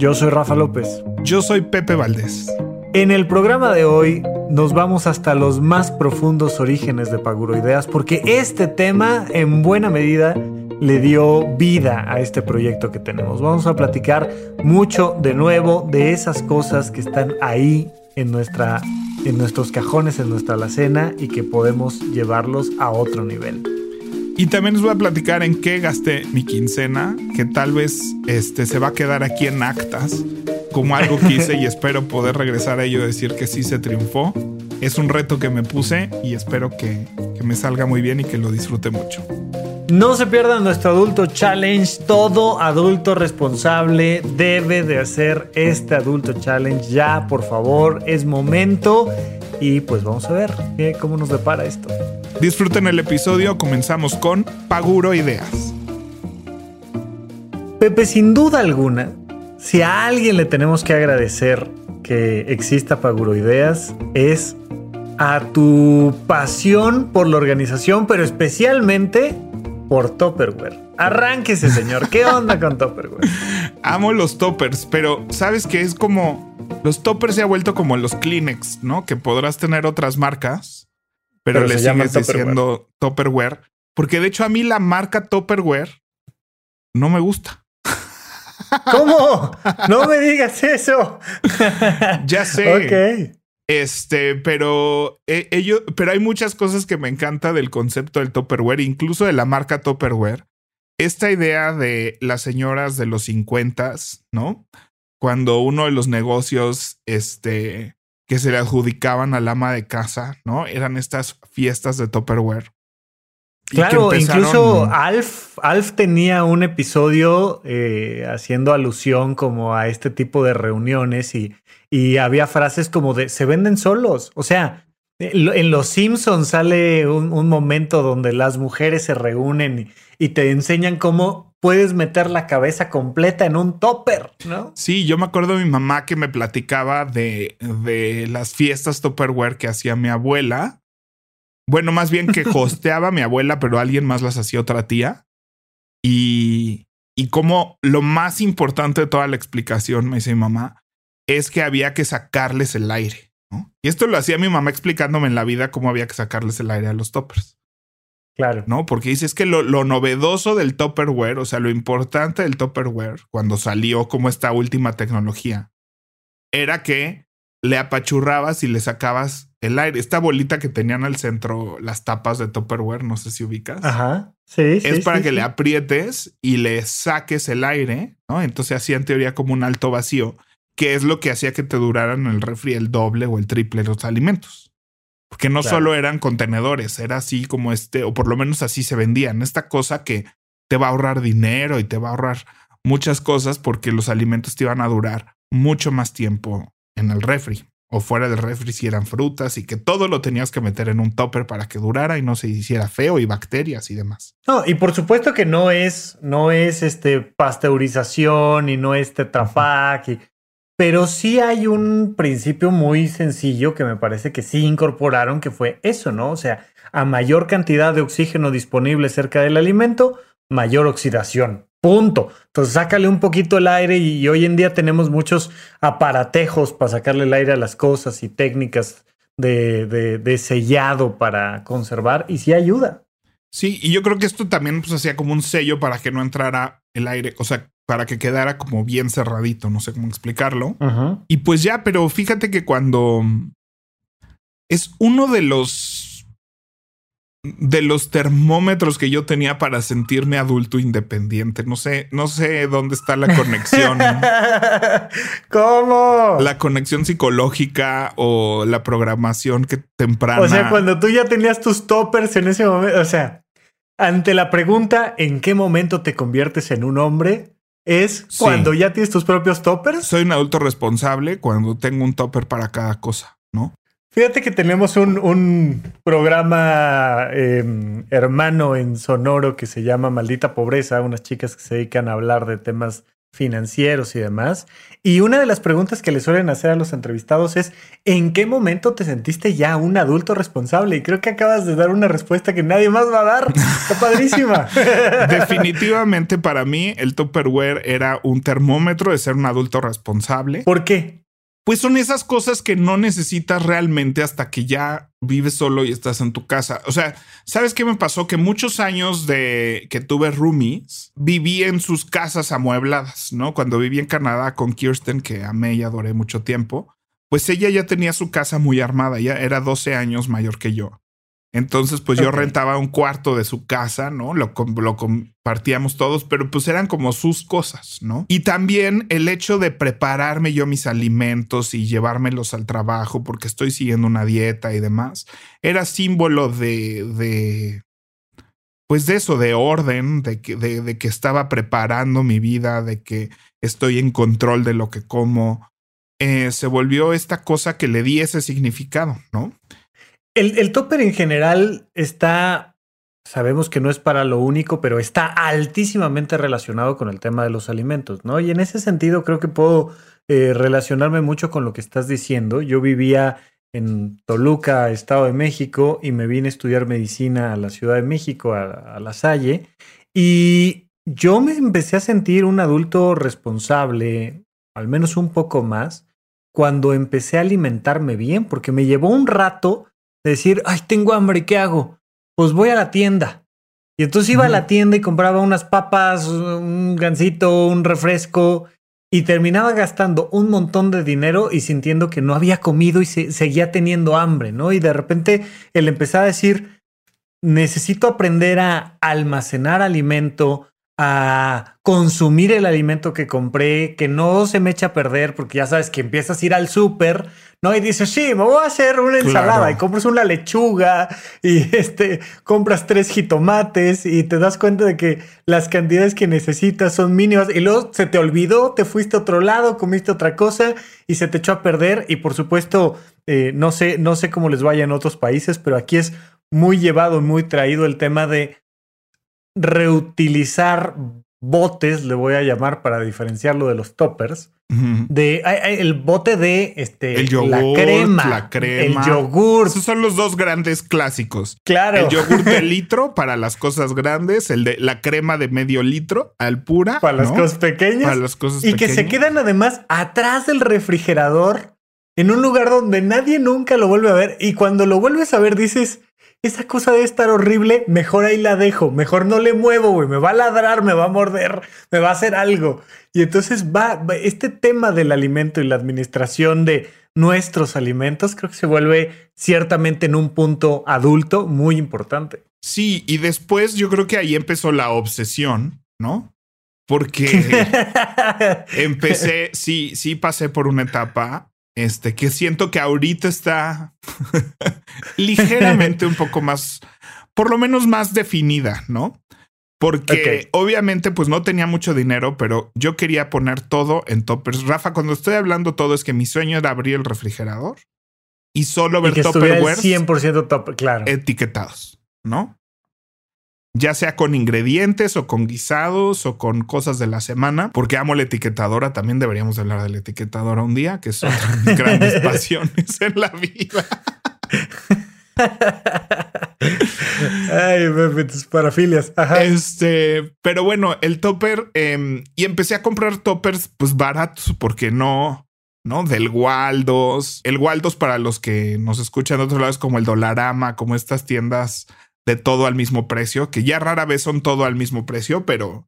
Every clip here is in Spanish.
Yo soy Rafa López. Yo soy Pepe Valdés. En el programa de hoy nos vamos hasta los más profundos orígenes de Paguroideas porque este tema en buena medida le dio vida a este proyecto que tenemos. Vamos a platicar mucho de nuevo de esas cosas que están ahí en, nuestra, en nuestros cajones, en nuestra alacena y que podemos llevarlos a otro nivel. Y también les voy a platicar en qué gasté mi quincena, que tal vez este, se va a quedar aquí en actas, como algo que hice y espero poder regresar a ello y decir que sí se triunfó. Es un reto que me puse y espero que, que me salga muy bien y que lo disfrute mucho. No se pierdan nuestro adulto challenge. Todo adulto responsable debe de hacer este adulto challenge ya, por favor. Es momento. Y pues vamos a ver eh, cómo nos depara esto. Disfruten el episodio, comenzamos con Paguro Ideas. Pepe, sin duda alguna, si a alguien le tenemos que agradecer que exista Paguro Ideas, es a tu pasión por la organización, pero especialmente por Topperware. Arránquese, señor. ¿Qué onda con Topperware? Amo los toppers, pero sabes que es como. Los toppers se ha vuelto como los Kleenex, ¿no? Que podrás tener otras marcas, pero, le sigues diciendo Topperware. Porque de hecho a mí la marca Topperware no me gusta. ¿Cómo? No me digas eso. ya sé. Ok. Este, pero eh, ello, pero hay muchas cosas que me encanta del concepto del Topperware, incluso de la marca Topperware. Esta idea de las señoras de los 50, ¿no? Cuando uno de los negocios, este, que se le adjudicaban al ama de casa, ¿no? Eran estas fiestas de Topperware. Claro, incluso Alf, Alf tenía un episodio eh, haciendo alusión como a este tipo de reuniones y, y había frases como de se venden solos. O sea, en Los Simpsons sale un, un momento donde las mujeres se reúnen y, y, te enseñan cómo puedes meter la cabeza completa en un topper, ¿no? Sí, yo me acuerdo de mi mamá que me platicaba de, de las fiestas Topperware que hacía mi abuela bueno, más bien que hosteaba mi abuela, pero alguien más las hacía otra tía. Y, y como lo más importante de toda la explicación, me dice mi mamá, es que había que sacarles el aire. ¿no? Y esto lo hacía mi mamá explicándome en la vida cómo había que sacarles el aire a los toppers. Claro. ¿No? Porque dice es que lo, lo novedoso del Topperware, o sea, lo importante del Topperware, cuando salió como esta última tecnología, era que le apachurrabas y le sacabas el aire. Esta bolita que tenían al centro las tapas de Tupperware, no sé si ubicas. Ajá. Sí, Es para sí, que sí. le aprietes y le saques el aire, ¿no? Entonces hacía en teoría como un alto vacío, que es lo que hacía que te duraran el refri el doble o el triple los alimentos. Porque no Claro. solo eran contenedores, era así como este, o por lo menos así se vendían. Esta cosa que te va a ahorrar dinero y te va a ahorrar muchas cosas porque los alimentos te iban a durar mucho más tiempo en el refri o fuera del refri si eran frutas y que todo lo tenías que meter en un topper para que durara y no se hiciera feo y bacterias y demás. No, y por supuesto que no es, no es este pasteurización y no es Tetra Pak, y- pero sí hay un principio muy sencillo que me parece que sí incorporaron, que fue eso, ¿no? O sea, a mayor cantidad de oxígeno disponible cerca del alimento, mayor oxidación. Punto. Entonces sácale un poquito el aire y, hoy en día tenemos muchos aparatejos para sacarle el aire a las cosas y técnicas de, de- de sellado para conservar y sí ayuda. Sí, y yo creo que esto también pues hacía como un sello para que no entrara el aire, o sea, para que quedara como bien cerradito, no sé cómo explicarlo. Y pues ya, pero fíjate que cuando es uno de los de los termómetros que yo tenía para sentirme adulto independiente. No sé, no sé dónde está la conexión, ¿Cómo? la conexión psicológica o la programación que temprana. O sea, cuando tú ya tenías tus toppers en ese momento, o sea, ante la pregunta ¿en qué momento te conviertes en un hombre? es Sí. cuando ya tienes tus propios toppers. Soy un adulto responsable cuando tengo un topper para cada cosa, ¿no? Fíjate que tenemos un, un programa eh, hermano en Sonoro que se llama Maldita Pobreza, unas chicas que se dedican a hablar de temas financieros y demás. Y una de las preguntas que le suelen hacer a los entrevistados es, ¿en qué momento te sentiste ya un adulto responsable? Y creo que acabas de dar una respuesta que nadie más va a dar. Está padrísima. Definitivamente para mí el Tupperware era un termómetro de ser un adulto responsable. ¿Por qué? Pues son esas cosas que no necesitas realmente hasta que ya vives solo y estás en tu casa. O sea, ¿sabes qué me pasó? Que muchos años de que tuve roomies, viví en sus casas amuebladas, ¿no? Cuando viví en Canadá con Kirsten, que amé y adoré mucho tiempo, pues ella ya tenía su casa muy armada, ya era 12 años mayor que yo. Entonces, pues yo rentaba un cuarto de su casa, ¿no? Lo, com- lo compartíamos todos, pero pues eran como sus cosas, ¿no? Y también el hecho de prepararme yo mis alimentos y llevármelos al trabajo porque estoy siguiendo una dieta y demás, era símbolo de, de pues de eso, de orden, de que, de, de que estaba preparando mi vida, de que estoy en control de lo que como. Eh, se volvió esta cosa que le di ese significado, ¿no? El, el topper en general está, sabemos que no es para lo único, pero está altísimamente relacionado con el tema de los alimentos, ¿no? Y en ese sentido creo que puedo eh, relacionarme mucho con lo que estás diciendo. Yo vivía en Toluca, Estado de México, y me vine a estudiar medicina a la Ciudad de México, a, a La Salle, y yo me empecé a sentir un adulto responsable, al menos un poco más, cuando empecé a alimentarme bien, porque me llevó un rato de decir, ay, tengo hambre, ¿qué hago? Pues voy a la tienda. Y entonces iba a la tienda y compraba unas papas, un gansito, un refresco, y terminaba gastando un montón de dinero y sintiendo que no había comido y se- seguía teniendo hambre, ¿no? Y de repente el empezar a decir, necesito aprender a almacenar alimento, a consumir el alimento que compré, que no se me echa a perder, porque ya sabes que empiezas a ir al súper, ¿no? Y dices, sí, me voy a hacer una ensalada Claro. y compras una lechuga y este, compras tres jitomates y te das cuenta de que las cantidades que necesitas son mínimas y luego se te olvidó, te fuiste a otro lado, comiste otra cosa y se te echó a perder y por supuesto, eh, no sé, no sé cómo les vaya en otros países, pero aquí es muy llevado, muy traído el tema de reutilizar botes, le voy a llamar para diferenciarlo de los toppers, de el bote de este El la crema, la crema. el yogur, Esos son los dos grandes clásicos. claro. El yogur de litro para las cosas grandes, el de la crema de medio litro al pura. para las cosas pequeñas Para las cosas y que se quedan además atrás del refrigerador en un lugar donde nadie nunca lo vuelve a ver y cuando lo vuelves a ver dices esa cosa debe estar horrible, mejor ahí la dejo, mejor no le muevo, güey, me va a ladrar, me va a morder, me va a hacer algo. Y entonces va, va- este tema del alimento y la administración de nuestros alimentos creo que se vuelve ciertamente en un punto adulto muy importante. Sí, y después yo creo que ahí empezó la obsesión, ¿no? Porque empecé, sí, sí pasé por una etapa, este, que siento que ahorita está ligeramente un poco más, por lo menos más definida, ¿no? Porque obviamente pues no tenía mucho dinero, pero yo quería poner todo en toppers. Rafa, cuando estoy hablando todo es que mi sueño era abrir el refrigerador y solo y ver que estuviera el Tupperware 100% top, claro. etiquetados, ¿no? Ya sea con ingredientes o con guisados o con cosas de la semana, porque amo la etiquetadora. También deberíamos hablar de la etiquetadora un día, que mis grandes pasiones en la vida. Ay, Pepe, tus parafilias. Ajá. Este, pero bueno, el topper em, y empecé a comprar toppers pues baratos porque no, ¿no? Del Waldos. El Waldos para los que nos escuchan de otros lados como el Dolarama, como estas tiendas de todo al mismo precio, que ya rara vez son todo al mismo precio, pero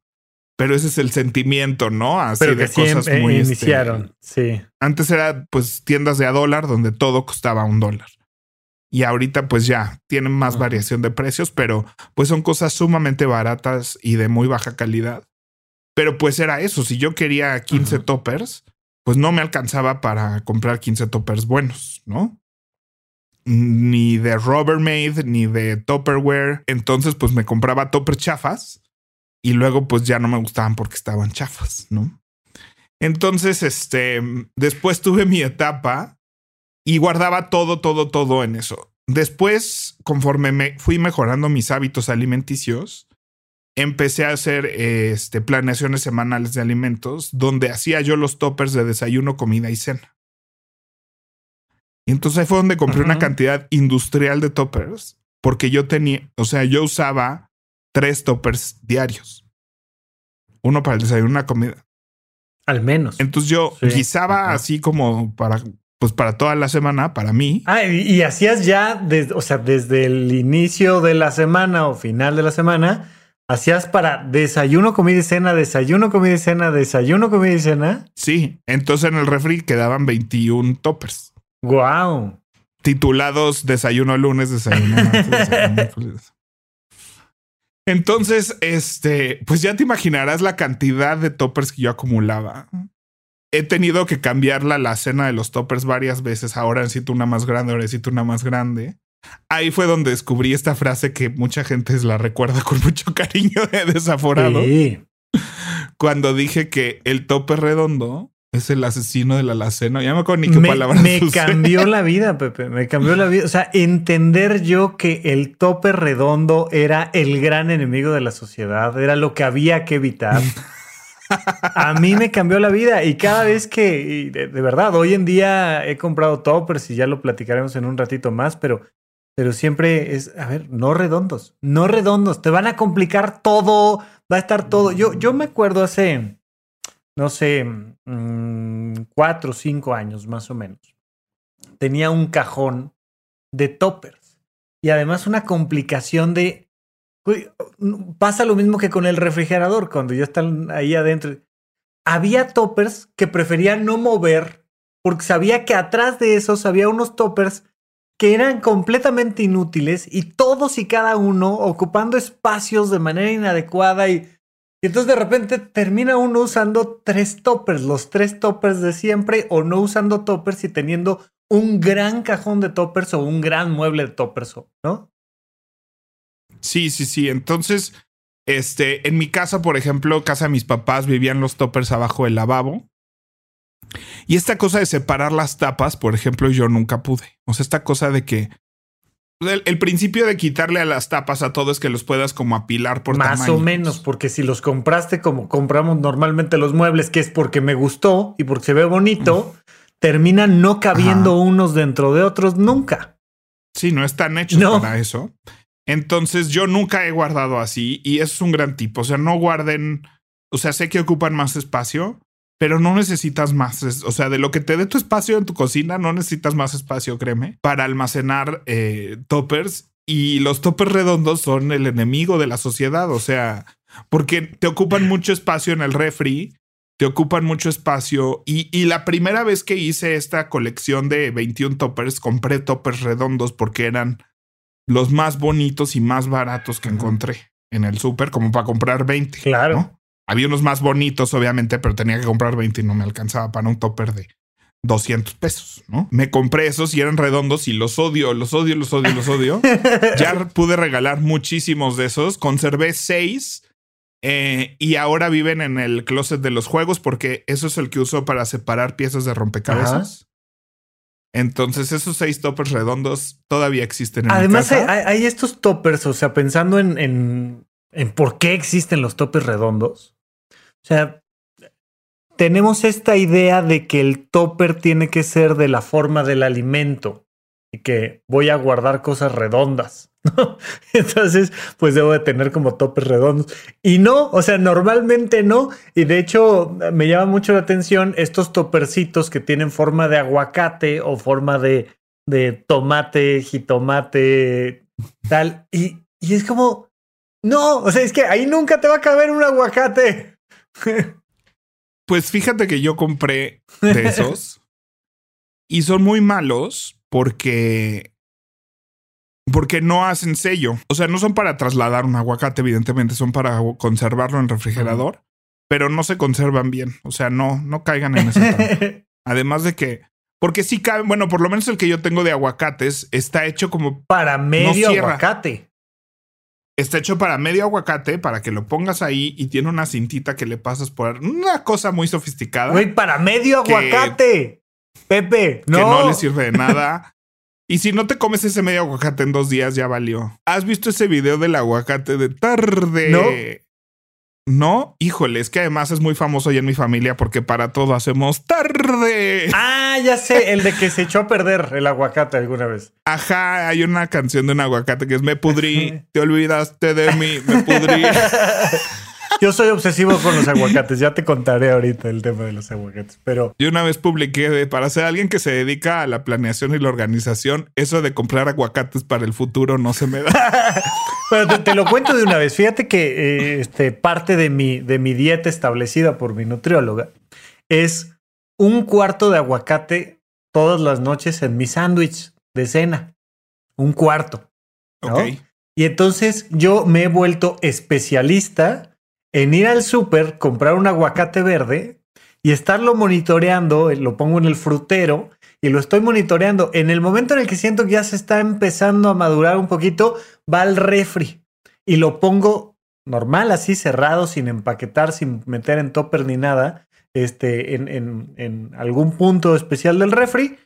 pero ese es el sentimiento, ¿no? Así Pero de que cosas em- muy este, iniciaron. Sí. antes era pues tiendas de a dólar donde todo costaba un dólar. Y ahorita pues ya tienen más variación de precios, pero pues son cosas sumamente baratas y de muy baja calidad. Pero pues era eso, si yo quería 15 Ujú. toppers, pues no me alcanzaba para comprar 15 toppers buenos, ¿no? Ni de Rubbermaid, ni de Tupperware. Entonces pues me compraba toppers chafas y luego pues ya no me gustaban porque estaban chafas, ¿no? Entonces, este, después tuve mi etapa y guardaba todo, todo, todo en eso. Después, conforme me fui mejorando mis hábitos alimenticios, empecé a hacer este, planeaciones semanales de alimentos donde hacía yo los toppers de desayuno, comida y cena. Y entonces ahí fue donde compré una cantidad industrial de toppers porque yo tenía, o sea, yo usaba tres toppers diarios. Uno para el desayuno, una comida. Al menos. Entonces yo guisaba así como para, pues para toda la semana, para mí. Ah, y, hacías ya, desde, o sea, desde el inicio de la semana o final de la semana, hacías para desayuno, comida y cena, desayuno, comida y cena, desayuno, comida y cena. Sí, entonces en el refri quedaban 21 toppers. Wow titulados Desayuno lunes, desayuno martes, desayuno Entonces, este, pues ya te imaginarás la cantidad de toppers que yo acumulaba. He tenido que cambiarla la cena de los toppers varias veces. Ahora necesito una más grande, ahora necesito una más grande. Ahí fue donde descubrí esta frase que mucha gente la recuerda con mucho cariño de desaforado. Cuando dije que el topper redondo es el asesino de la alacena. Ya me acuerdo ni qué palabra Me cambió la vida, Pepe. Me cambió la vida. O sea, entender yo que el tope redondo era el gran enemigo de la sociedad, era lo que había que evitar. A mí me cambió la vida y cada vez que, de, verdad, hoy en día he comprado toppers y ya lo platicaremos en un ratito más, pero, pero siempre es, a ver, no redondos, no redondos, te van a complicar todo, va a estar todo. Yo, yo me acuerdo hace, no sé, mm, cuatro o cinco años más o menos, tenía un cajón de toppers y además una complicación de... Pasa lo mismo que con el refrigerador, cuando ya están ahí adentro. Había toppers que prefería no mover porque sabía que atrás de esos había unos toppers que eran completamente inútiles y todos y cada uno ocupando espacios de manera inadecuada y y entonces de repente termina uno usando tres toppers, los tres toppers de siempre, o no usando toppers y teniendo un gran cajón de toppers o un gran mueble de toppers, ¿no? Sí, sí, sí. Entonces, este, en mi casa, por ejemplo, casa de mis papás, vivían los toppers abajo del lavabo. Y esta cosa de separar las tapas, por ejemplo, yo nunca pude. O sea, esta cosa de que el, principio de quitarle a las tapas a todo es que los puedas como apilar por Más o menos, porque si los compraste como compramos normalmente los muebles, que es porque me gustó y porque se ve bonito, terminan no cabiendo unos dentro de otros nunca. Sí, no están hechos para eso. Entonces yo nunca he guardado así y es un gran tipo. O sea, no guarden, o sea, sé que ocupan más espacio, pero no necesitas más. O sea, de lo que te dé tu espacio en tu cocina, no necesitas más espacio, créeme, para almacenar eh, toppers. Y los toppers redondos son el enemigo de la sociedad. O sea, porque te ocupan mucho espacio en el refri, te ocupan mucho espacio. Y, y, la primera vez que hice esta colección de 21 toppers, compré toppers redondos porque eran los más bonitos y más baratos que encontré en el súper, como para comprar 20. Claro. Había unos más bonitos, obviamente, pero tenía que comprar 20 y no me alcanzaba para un topper de 200 pesos, ¿no? Me compré esos y eran redondos y los odio, los odio, los odio, los odio. ya pude regalar muchísimos de esos. Conservé seis eh, y ahora viven en el closet de los juegos porque eso es el que uso para separar piezas de rompecabezas. Entonces, esos seis toppers redondos todavía existen en Además, mi casa. Hay, hay, estos toppers, o sea, pensando en, en, en por qué existen los toppers redondos. O sea, tenemos esta idea de que el topper tiene que ser de la forma del alimento y que voy a guardar cosas redondas. Entonces, pues debo de tener como toppers redondos. Y no, o sea, normalmente no. Y de hecho, me llama mucho la atención estos toppercitos que tienen forma de aguacate o forma de, de tomate, jitomate, tal. Y, y es como, no, o sea, es que ahí nunca te va a caber un aguacate. Pues fíjate que yo compré de esos y son muy malos porque porque no hacen sello. O sea, no son para trasladar un aguacate, evidentemente, son para conservarlo en refrigerador, pero no se conservan bien. O sea, no, no caigan en ese Además de que, porque sí caben, bueno, por lo menos el que yo tengo de aguacates está hecho como para medio aguacate. Está hecho para medio aguacate, para que lo pongas ahí y tiene una cintita que le pasas por una cosa muy sofisticada. Güey, para medio Que- aguacate. Pepe, no. que no le sirve de nada. Y si no te comes ese medio aguacate en dos días, ya valió. ¿Has visto ese video del aguacate de tarde? No. No, híjole, es que además es muy famoso ya en mi familia porque para todo hacemos tarde. Ah, ya sé, el de que se echó a perder el aguacate alguna vez. Ajá, hay una canción de un aguacate que es Me pudrí, te olvidaste de mí, me pudrí. Yo soy obsesivo con los aguacates. Ya te contaré ahorita el tema de los aguacates. Pero Yo una vez publiqué para ser alguien que se dedica a la planeación y la organización, eso de comprar aguacates para el futuro no se me da. Pero te, te lo cuento de una vez. Fíjate que eh, este, parte de mi, de mi dieta establecida por mi nutrióloga es un cuarto de aguacate todas las noches en mi sándwich de cena. Un cuarto. ¿no? Ok. Y entonces yo me he vuelto especialista en ir al súper, comprar un aguacate verde y estarlo monitoreando. Lo pongo en el frutero y lo estoy monitoreando. En el momento en el que siento que ya se está empezando a madurar un poquito, va al refri y lo pongo normal, así cerrado, sin empaquetar, sin meter en topper ni nada, este, en, en- en algún punto especial del refri,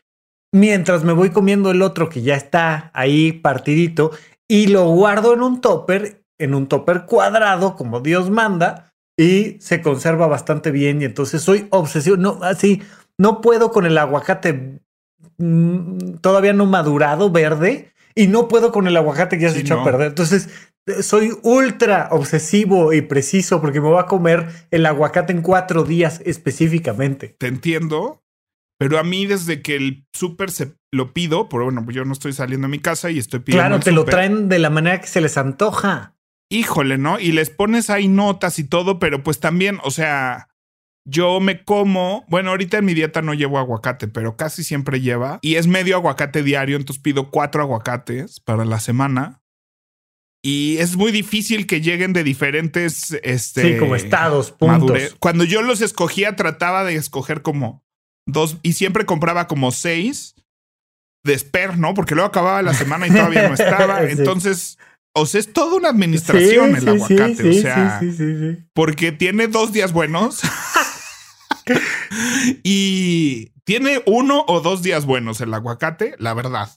mientras me voy comiendo el otro que ya está ahí partidito y lo guardo en un topper, en un topper cuadrado, como Dios manda, y se conserva bastante bien. Y entonces soy obsesivo. No, así, no puedo con el aguacate mm, todavía no madurado, verde, y no puedo con el aguacate que ya se Sí, echó no. a perder. Entonces, soy ultra obsesivo y preciso porque me voy a comer el aguacate en cuatro días específicamente. Te entiendo, pero a mí desde que el súper se lo pido, pero bueno, yo no estoy saliendo a mi casa y estoy pidiendo. Claro, el te lo traen de la manera que se les antoja. Híjole, ¿no? Y les pones ahí notas y todo, pero pues también, o sea, yo me como, bueno, ahorita en mi dieta no llevo aguacate, pero casi siempre lleva. Y es medio aguacate diario, entonces pido cuatro aguacates para la semana. Y es muy difícil que lleguen de diferentes, este... sí, como estados, puntos. madurez. Cuando yo los escogía, trataba de escoger como dos y siempre compraba como seis de Sper, ¿no? Porque luego acababa la semana y todavía no estaba. Sí. Entonces, o sea, es toda una administración el aguacate. sí, o sea, porque tiene dos días buenos y tiene uno o dos días buenos el aguacate, la verdad.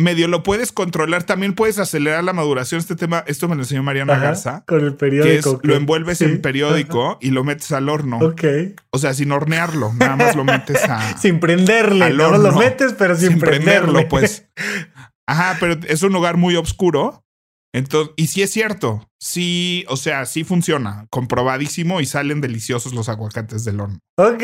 Medio lo puedes controlar, también puedes acelerar la maduración. Este tema, esto me lo enseñó Mariana Ajá, Garza, con el que es periódico. lo envuelves en periódico y lo metes al horno. Ok. O sea, sin hornearlo, nada más lo metes a. Sin prenderle. Al No lo horno. metes, pero sin, sin prenderle. prenderlo, pues. Ajá, pero es un lugar muy oscuro. Entonces, y sí es cierto, sí, o sea, sí funciona, comprobadísimo y salen deliciosos los aguacates del horno. ok,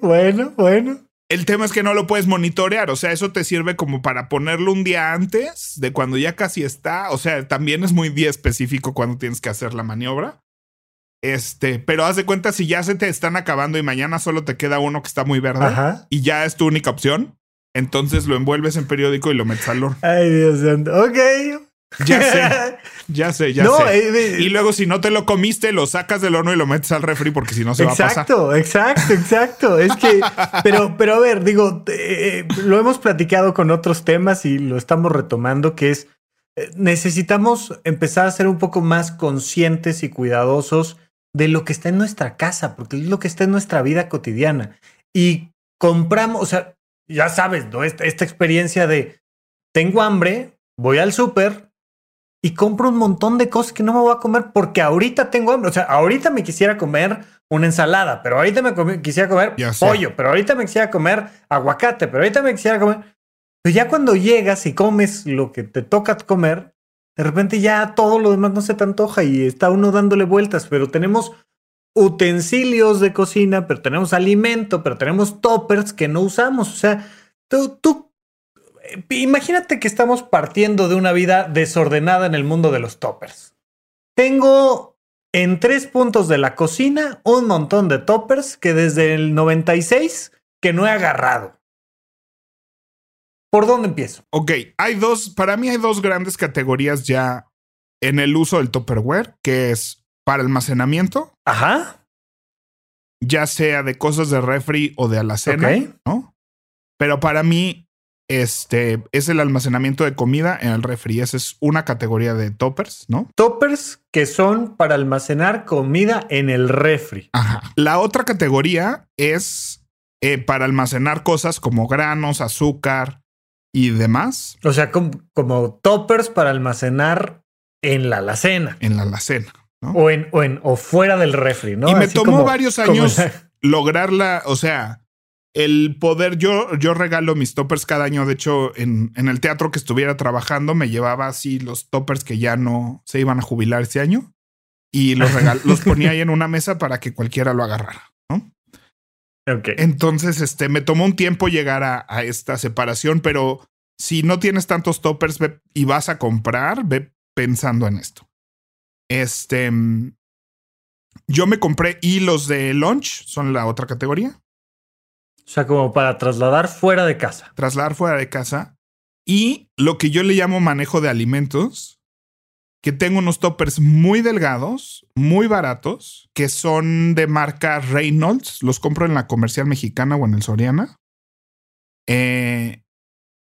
bueno, bueno. El tema es que no lo puedes monitorear, o sea, eso te sirve como para ponerlo un día antes de cuando ya casi está, o sea, también es muy día específico cuando tienes que hacer la maniobra. Este, pero haz de cuenta si ya se te están acabando y mañana solo te queda uno que está muy verde Ajá. y ya es tu única opción, entonces lo envuelves en periódico y lo metes al horno. Ay, Dios santo. Ok. Ya sé, ya sé, ya no, sé. eh, eh, Y luego si no te lo comiste, lo sacas del horno y lo metes al refri porque si no se va a pasar. Exacto, exacto, exacto. Es que, pero, pero a ver, digo, eh, lo hemos platicado con otros temas y lo estamos retomando, que es necesitamos empezar a ser un poco más conscientes y cuidadosos de lo que está en nuestra casa, porque es lo que está en nuestra vida cotidiana. Y compramos, o sea, ya sabes, ¿no? Esta, esta experiencia de tengo hambre, voy al súper y compro un montón de cosas que no me voy a comer porque ahorita tengo hambre. O sea, ahorita me quisiera comer una ensalada, pero ahorita me quisiera comer Ya pollo, pero ahorita me quisiera comer aguacate, pero ahorita me quisiera comer. Pero ya cuando llegas y comes lo que te toca comer, de repente ya todo lo demás no se te antoja y está uno dándole vueltas, pero tenemos utensilios de cocina, pero tenemos alimento, pero tenemos toppers que no usamos. O sea, tú, eh, imagínate que estamos partiendo de una vida desordenada en el mundo de los toppers. Tengo en tres puntos de la cocina un montón de toppers que desde el 96 que no he agarrado. ¿Por dónde empiezo? Ok, hay dos, para mí hay dos grandes categorías ya en el uso del Tupperware, que es para almacenamiento, Ajá. ya sea de cosas de refri o de alacena. ¿no? Pero para mí este es el almacenamiento de comida en el refri. Esa es una categoría de toppers, ¿no? Toppers que son para almacenar comida en el refri. Ajá. La otra categoría es eh, para almacenar cosas como granos, azúcar y demás. O sea, como, como toppers para almacenar en la alacena. En la alacena. ¿No? O, en, o, en, o fuera del refri, ¿no? Y me Así tomó como, varios años la... lograrla, o sea, el poder, yo, yo regalo mis toppers cada año. De hecho, en, en el teatro que estuviera trabajando, me llevaba así los toppers que ya no se iban a jubilar ese año y los, regal los ponía ahí en una mesa para que cualquiera lo agarrara. ¿no? Okay. Entonces, este me tomó un tiempo llegar a, a, esta separación, pero si no tienes tantos toppers ve, y vas a comprar, ve pensando en esto. Este, yo me compré y los de lunch son la otra categoría. O sea, como para trasladar fuera de casa. Trasladar fuera de casa. Y lo que yo le llamo manejo de alimentos, que tengo unos toppers muy delgados, muy baratos, que son de marca Reynolds. Los compro en la comercial mexicana o en el Soriana. Eh,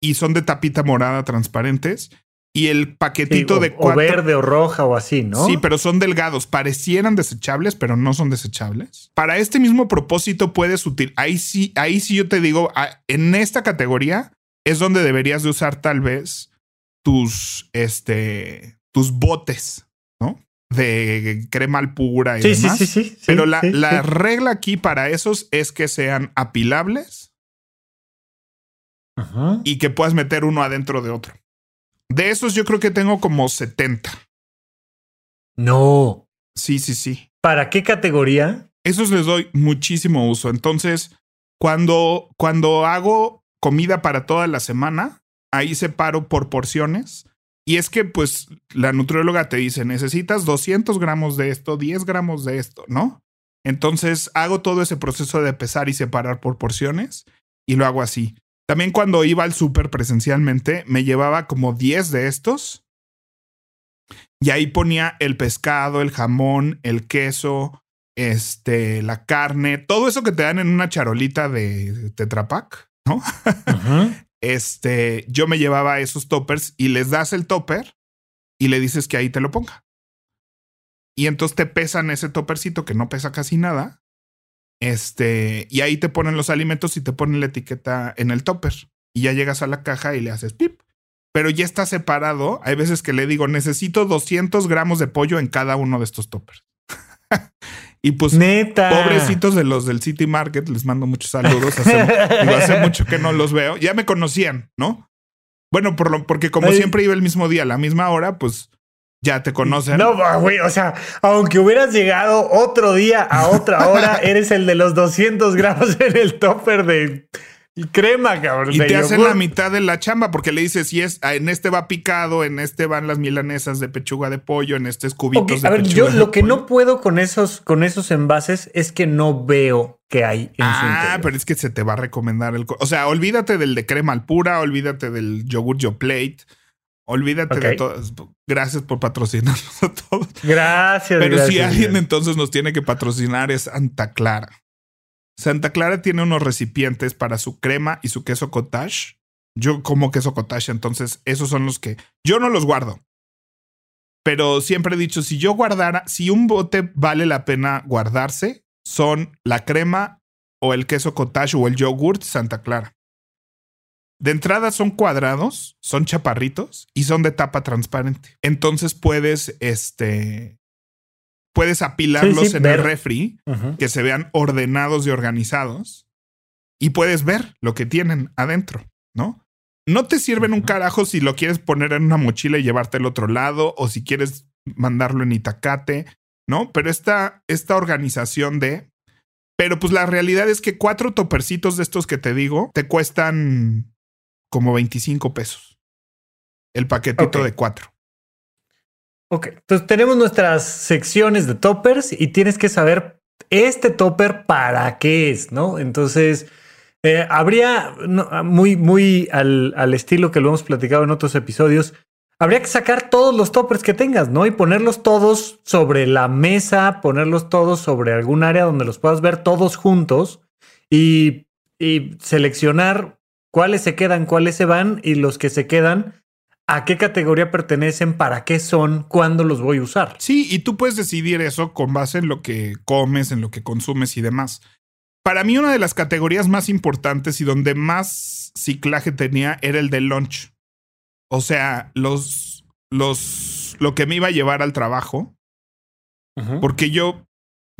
y son de tapita morada transparentes. Y el paquetito sí, o, de cuatro. O verde o roja o así, ¿no? Sí, pero son delgados. Parecieran desechables, pero no son desechables. Para este mismo propósito puedes utilizar. Ahí sí, ahí sí yo te digo, en esta categoría es donde deberías de usar tal vez tus, este, tus botes, ¿no? De crema al pura y sí, demás. Sí, sí, sí. Pero la, sí, la sí. regla aquí para esos es que sean apilables y que puedas meter uno adentro de otro. De esos yo creo que tengo como 70. No. Sí, sí, sí. ¿Para qué categoría? Esos les doy muchísimo uso. Entonces, cuando, cuando hago comida para toda la semana, ahí separo por porciones. Y es que, pues, la nutrióloga te dice, necesitas 200 gramos de esto, 10 gramos de esto, ¿no? Entonces, hago todo ese proceso de pesar y separar por porciones y lo hago así. También cuando iba al súper presencialmente, me llevaba como 10 de estos. Y ahí ponía el pescado, el jamón, el queso, este, la carne, todo eso que te dan en una charolita de Tetrapac, ¿no? Uh -huh. Este, yo me llevaba esos toppers y les das el topper y le dices que ahí te lo ponga. Y entonces te pesan ese toppercito que no pesa casi nada este, y ahí te ponen los alimentos y te ponen la etiqueta en el topper. Y ya llegas a la caja y le haces pip. Pero ya está separado. Hay veces que le digo, necesito 200 gramos de pollo en cada uno de estos toppers. y pues, Neta. pobrecitos de los del City Market, les mando muchos saludos. Hace, digo, hace mucho que no los veo. Ya me conocían, ¿no? Bueno, por lo, porque como Ay. siempre iba el mismo día, a la misma hora, pues ya te conocen. No, güey, o sea, aunque hubieras llegado otro día a otra hora, eres el de los 200 gramos en el topper de crema, cabrón. Y te hacen la mitad de la chamba porque le dices, si es, en este va picado, en este van las milanesas de pechuga de pollo, en este es cubitos okay, de a ver, pechuga. Yo lo que no puedo con esos, con esos envases es que no veo que hay en ah, su pero es que se te va a recomendar el. O sea, olvídate del de crema al pura, olvídate del yogur yo plate. Olvídate okay. de todas. Gracias por patrocinarnos a todos. Gracias. Pero gracias, si alguien gracias. entonces nos tiene que patrocinar es Santa Clara. Santa Clara tiene unos recipientes para su crema y su queso cottage. Yo como queso cottage, entonces esos son los que yo no los guardo. Pero siempre he dicho, si yo guardara, si un bote vale la pena guardarse, son la crema o el queso cottage o el yogurt Santa Clara. De entrada son cuadrados, son chaparritos y son de tapa transparente. Entonces puedes, este, puedes apilarlos sí, sí, en ver. el refri, uh -huh. que se vean ordenados y organizados, y puedes ver lo que tienen adentro, ¿no? No te sirven un carajo si lo quieres poner en una mochila y llevarte al otro lado, o si quieres mandarlo en itacate, ¿no? Pero esta, esta organización de... Pero pues la realidad es que cuatro topercitos de estos que te digo te cuestan como 25 pesos. El paquetito okay. de cuatro. Ok, entonces tenemos nuestras secciones de toppers y tienes que saber este topper para qué es, ¿no? Entonces, eh, habría no, muy, muy al, al, estilo que lo hemos platicado en otros episodios, habría que sacar todos los toppers que tengas, ¿no? Y ponerlos todos sobre la mesa, ponerlos todos sobre algún área donde los puedas ver todos juntos y, y seleccionar cuáles se quedan, cuáles se van y los que se quedan, a qué categoría pertenecen, para qué son, cuándo los voy a usar. Sí, y tú puedes decidir eso con base en lo que comes, en lo que consumes y demás. Para mí una de las categorías más importantes y donde más ciclaje tenía era el de lunch. O sea, los, los, lo que me iba a llevar al trabajo. Porque yo,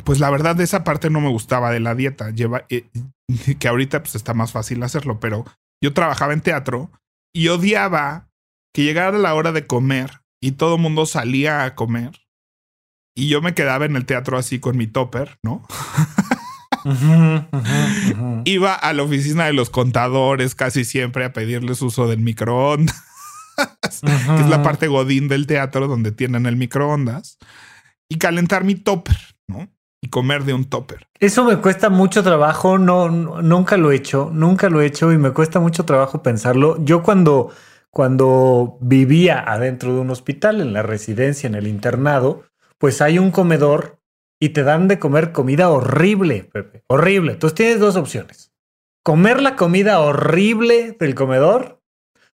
pues la verdad de esa parte no me gustaba de la dieta. Lleva, eh, que ahorita pues está más fácil hacerlo, pero yo trabajaba en teatro y odiaba que llegara la hora de comer y todo el mundo salía a comer y yo me quedaba en el teatro así con mi topper, ¿no? Iba a la oficina de los contadores casi siempre a pedirles uso del microondas, que es la parte godín del teatro donde tienen el microondas, y calentar mi topper, ¿no? Y comer de un topper. Eso me cuesta mucho trabajo, no, nunca lo he hecho, nunca lo he hecho y me cuesta mucho trabajo pensarlo. Yo cuando, cuando vivía adentro de un hospital, en la residencia, en el internado, pues hay un comedor y te dan de comer comida horrible, Pepe. Horrible. Entonces tienes dos opciones. Comer la comida horrible del comedor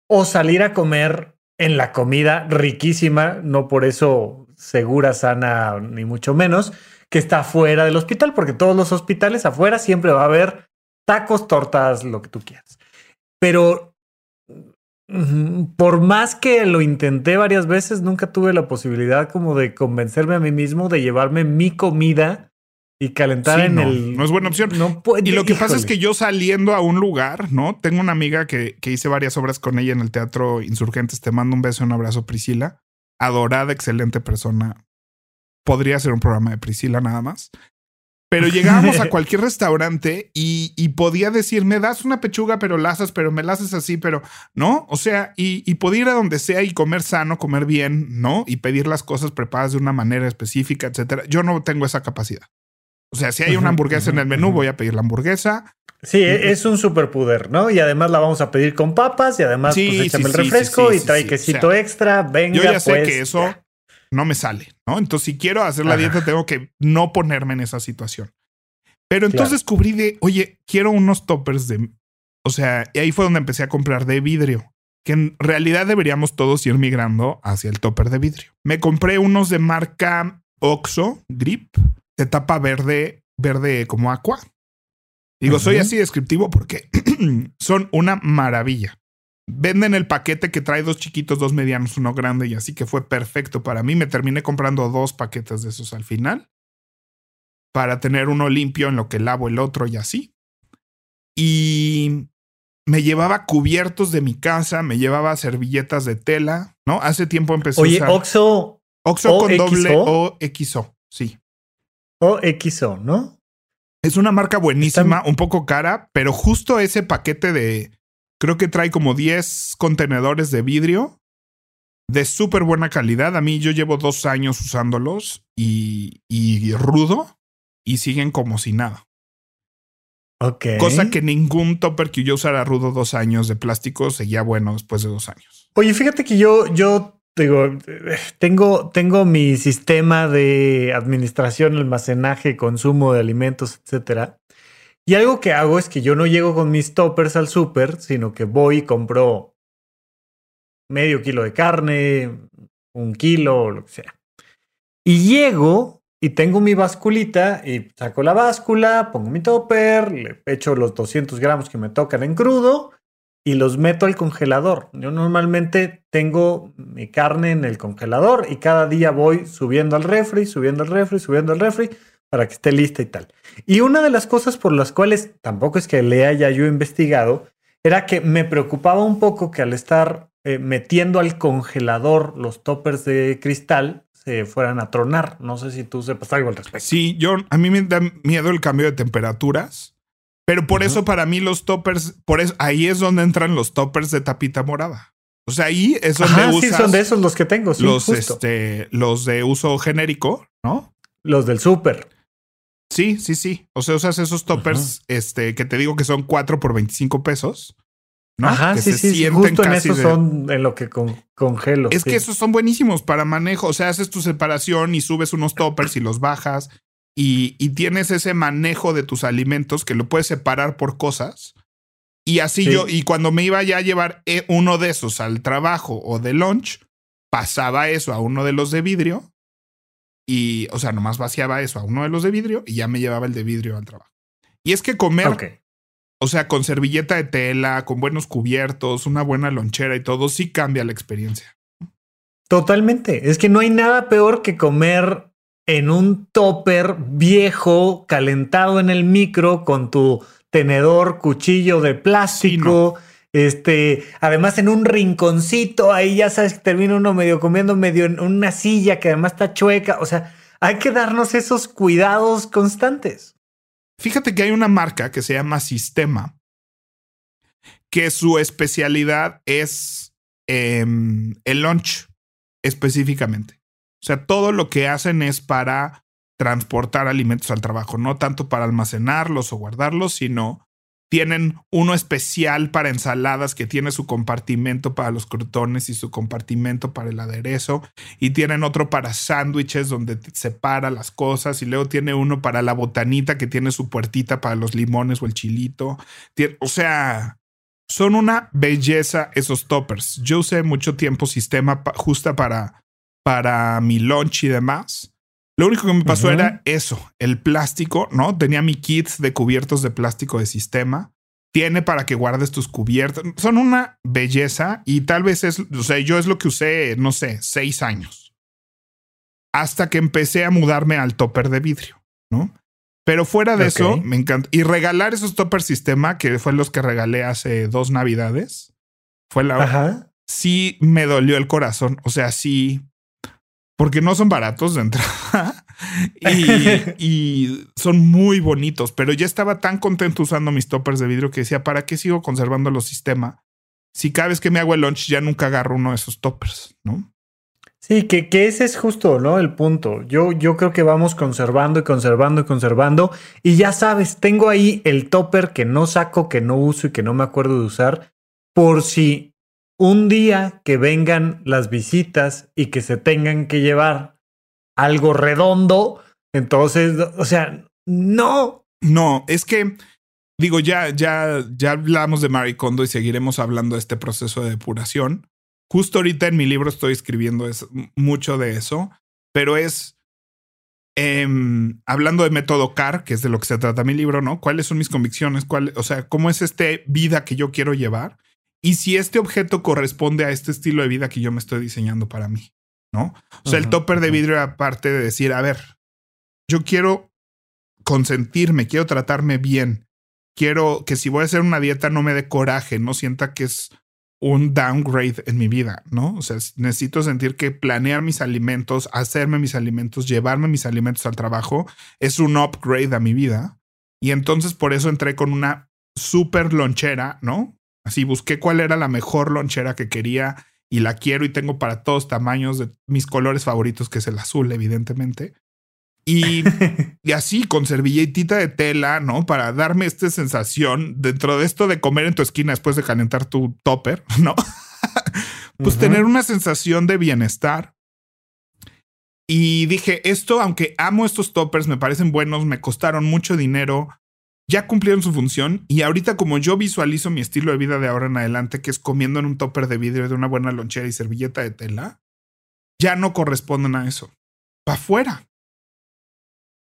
o salir a comer en la comida riquísima, no por eso segura, sana, ni mucho menos, que está fuera del hospital, porque todos los hospitales afuera siempre va a haber tacos, tortas, lo que tú quieras. Pero por más que lo intenté varias veces, nunca tuve la posibilidad como de convencerme a mí mismo de llevarme mi comida y calentar en el. No es buena opción. No y lo que pasa es que yo saliendo a un lugar, ¿no? Tengo una amiga que, que hice varias obras con ella en el Teatro Insurgentes. Te mando un beso un abrazo, Priscila. Adorada, excelente persona. Podría ser un programa de Priscila nada más. Pero llegábamos a cualquier restaurante y, podía decir, me das una pechuga, pero la haces, pero me la haces así, pero no. O sea, y, y podía ir a donde sea y comer sano, comer bien, ¿no? Y pedir las cosas preparadas de una manera específica, etcétera. Yo no tengo esa capacidad. O sea, si hay una hamburguesa en el menú, voy a pedir la hamburguesa. Sí, e, es un superpoder, ¿no? Y además la vamos a pedir con papas y además pues, échame el refresco y trae quesito extra. Venga, yo ya sé pues, que eso no me sale, ¿no? Entonces, si quiero hacer la dieta, tengo que no ponerme en esa situación. Pero entonces descubrí de, oye, quiero unos toppers de, o sea, y ahí fue donde empecé a comprar de vidrio, que en realidad deberíamos todos ir migrando hacia el topper de vidrio. Me compré unos de marca Oxo Grip, de tapa verde, verde como aqua. Digo, soy así descriptivo porque son una maravilla. Venden el paquete que trae dos chiquitos, dos medianos, uno grande y así que fue perfecto para mí. Me terminé comprando dos paquetes de esos al final para tener uno limpio en lo que lavo el otro y así. Y me llevaba cubiertos de mi casa, me llevaba servilletas de tela, ¿no? Hace tiempo empecé Oye, a usar. Oxo. Oxo con doble O XO, sí. O XO, ¿no? Es una marca buenísima, un poco cara, pero justo ese paquete de Creo que trae como 10 contenedores de vidrio de súper buena calidad. A mí yo llevo dos años usándolos y, y rudo y siguen como si nada. Ok. Cosa que ningún topper que yo usara rudo dos años de plástico seguía bueno después de dos años. Oye, fíjate que yo, yo digo, tengo, tengo mi sistema de administración, almacenaje, consumo de alimentos, etcétera. Y algo que hago es que yo no llego con mis toppers al súper, sino que voy y compro medio kilo de carne, un kilo, lo que sea. Y llego y tengo mi basculita y saco la báscula, pongo mi topper, le echo los 200 gramos que me tocan en crudo y los meto al congelador. Yo normalmente tengo mi carne en el congelador y cada día voy subiendo al refri, subiendo al refri, subiendo al refri para que esté lista y tal. Y una de las cosas por las cuales tampoco es que le haya yo investigado, era que me preocupaba un poco que al estar eh, metiendo al congelador los toppers de cristal se fueran a tronar. No sé si tú sepas algo al respecto. Sí, yo a mí me da miedo el cambio de temperaturas, pero por eso para mí los toppers, por eso ahí es donde entran los toppers de tapita morada. O sea, ahí es donde usas sí, son de esos los que tengo. los, este, los de uso genérico, ¿no? Los del súper. Sí, sí, sí. O sea, usas esos toppers este, que te digo que son 4 por 25 pesos. ¿no? Ajá, sí, sí, justo en esos son en lo que congelo. Es que esos son buenísimos para manejo. O sea, haces tu separación y subes unos toppers y los bajas y, y tienes ese manejo de tus alimentos que lo puedes separar por cosas Y así yo, y cuando me iba ya a llevar eh, uno de esos al trabajo o de lunch, pasaba eso a uno de los de vidrio y, o sea, nomás vaciaba eso a uno de los de vidrio y ya me llevaba el de vidrio al trabajo. Y es que comer, o sea, con servilleta de tela, con buenos cubiertos, una buena lonchera y todo, sí cambia la experiencia. Totalmente. Es que no hay nada peor que comer en un topper viejo, calentado en el micro, con tu tenedor, cuchillo de plástico. Este, además en un rinconcito, ahí ya sabes que termina uno medio comiendo medio en una silla que además está chueca. O sea, hay que darnos esos cuidados constantes. Fíjate que hay una marca que se llama Sistema, que su especialidad es em, el lunch específicamente. O sea, todo lo que hacen es para transportar alimentos al trabajo, no tanto para almacenarlos o guardarlos, sino tienen uno especial para ensaladas que tiene su compartimento para los crutones y su compartimento para el aderezo. Y tienen otro para sándwiches donde separa las cosas. Y luego tiene uno para la botanita que tiene su puertita para los limones o el chilito. O sea, son una belleza esos toppers. Yo usé mucho tiempo sistema justa para, para mi lunch y demás. Lo único que me pasó era eso, el plástico, ¿no? Tenía mi kit de cubiertos de plástico de sistema. Tiene para que guardes tus cubiertos. Son una belleza y tal vez es, o sea, yo es lo que usé, no sé, seis años. Hasta que empecé a mudarme al topper de vidrio, ¿no? Pero fuera de eso, me encanta. Y regalar esos topper sistema, que fue los que regalé hace dos navidades, fue la... Ajá. Sí me dolió el corazón. O sea, sí porque no son baratos de entrada y, son muy bonitos, pero ya estaba tan contento usando mis toppers de vidrio que decía, ¿para qué sigo conservando los sistemas? Si cada vez que me hago el lunch ya nunca agarro uno de esos toppers, ¿no? Sí, que, que, ese es justo, ¿no? El punto. Yo, yo creo que vamos conservando y conservando y conservando. Y ya sabes, tengo ahí el topper que no saco, que no uso y que no me acuerdo de usar, por si un día que vengan las visitas y que se tengan que llevar algo redondo, entonces, o sea, no. No, es que digo, ya, ya, ya hablamos de Maricondo y seguiremos hablando de este proceso de depuración. Justo ahorita en mi libro estoy escribiendo mucho de eso, pero es em, hablando de método CAR, que es de lo que se trata mi libro, ¿no? ¿Cuáles son mis convicciones? ¿Cuál, o sea, cómo es esta vida que yo quiero llevar? Y si este objeto corresponde a este estilo de vida que yo me estoy diseñando para mí, ¿no? O sea, el topper de vidrio aparte de decir, a ver, yo quiero consentirme, quiero tratarme bien, quiero que si voy a hacer una dieta no me dé coraje, no sienta que es un downgrade en mi vida, ¿no? O sea, necesito sentir que planear mis alimentos, hacerme mis alimentos, llevarme mis alimentos al trabajo es un upgrade a mi vida. Y entonces por eso entré con una super lonchera, ¿no? Así busqué cuál era la mejor lonchera que quería y la quiero y tengo para todos tamaños de mis colores favoritos, que es el azul, evidentemente. Y, y, así con servilletita de tela, ¿no? Para darme esta sensación dentro de esto de comer en tu esquina después de calentar tu topper, ¿no? pues tener una sensación de bienestar. Y dije, esto, aunque amo estos toppers, me parecen buenos, me costaron mucho dinero, ya cumplieron su función y ahorita como yo visualizo mi estilo de vida de ahora en adelante, que es comiendo en un topper de vidrio de una buena lonchera y servilleta de tela, ya no corresponden a eso. Pa' afuera.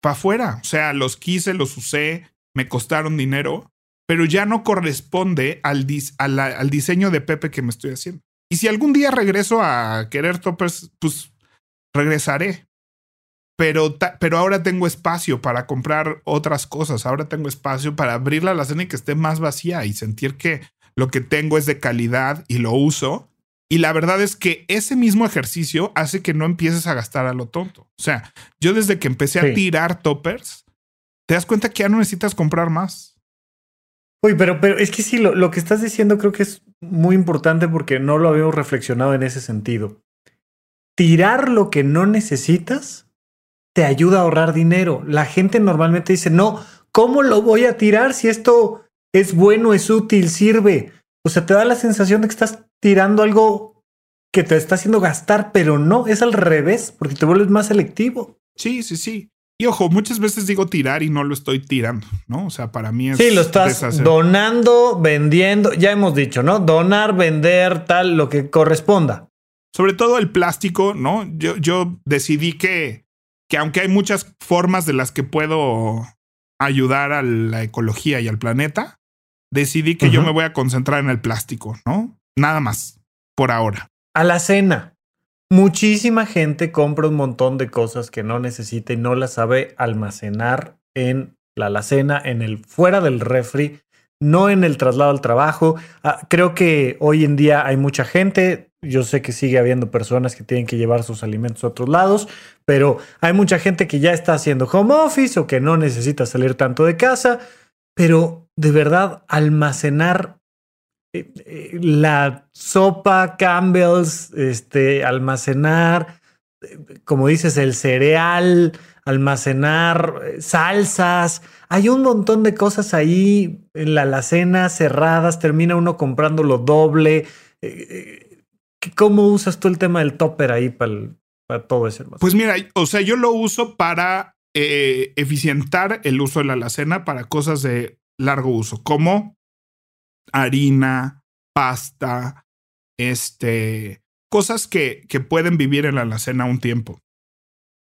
Pa' afuera. O sea, los quise, los usé, me costaron dinero, pero ya no corresponde al, al diseño de Pepe que me estoy haciendo. Y si algún día regreso a querer toppers, pues regresaré pero, pero ahora tengo espacio para comprar otras cosas, ahora tengo espacio para abrir la alacena y que esté más vacía y sentir que lo que tengo es de calidad y lo uso. Y la verdad es que ese mismo ejercicio hace que no empieces a gastar a lo tonto. O sea, yo desde que empecé a tirar toppers, te das cuenta que ya no necesitas comprar más. Uy, pero, pero es que sí, lo, lo que estás diciendo creo que es muy importante porque no lo habíamos reflexionado en ese sentido. Tirar lo que no necesitas te ayuda a ahorrar dinero. La gente normalmente dice, no, ¿cómo lo voy a tirar si esto es bueno, es útil, sirve? O sea, te da la sensación de que estás tirando algo que te está haciendo gastar, pero no, es al revés, porque te vuelves más selectivo. Sí, sí, sí. Y ojo, muchas veces digo tirar y no lo estoy tirando, ¿no? O sea, para mí es. Sí, lo estás donando, vendiendo. Ya hemos dicho, ¿no? Donar, vender, tal, lo que corresponda. Sobre todo el plástico, ¿no? Yo, yo decidí que, que aunque hay muchas formas de las que puedo ayudar a la ecología y al planeta, decidí que yo me voy a concentrar en el plástico, ¿no? Nada más, por ahora. A la cena. Muchísima gente compra un montón de cosas que no necesita y no las sabe almacenar en la alacena, en el fuera del refri, no en el traslado al trabajo. Ah, creo que hoy en día hay mucha gente, yo sé que sigue habiendo personas que tienen que llevar sus alimentos a otros lados, pero hay mucha gente que ya está haciendo home office o que no necesita salir tanto de casa, pero de verdad almacenar eh, eh, la sopa Campbell's, este, almacenar, como dices, el cereal, almacenar salsas. Hay un montón de cosas ahí en la alacena cerradas, termina uno comprando lo doble. Eh, ¿Cómo usas tú el tema del topper ahí para, todo ese Pues mira, o sea, yo lo uso para eficientar el uso de la alacena para cosas de largo uso, como harina, pasta, este, cosas que, que pueden vivir en la alacena un tiempo.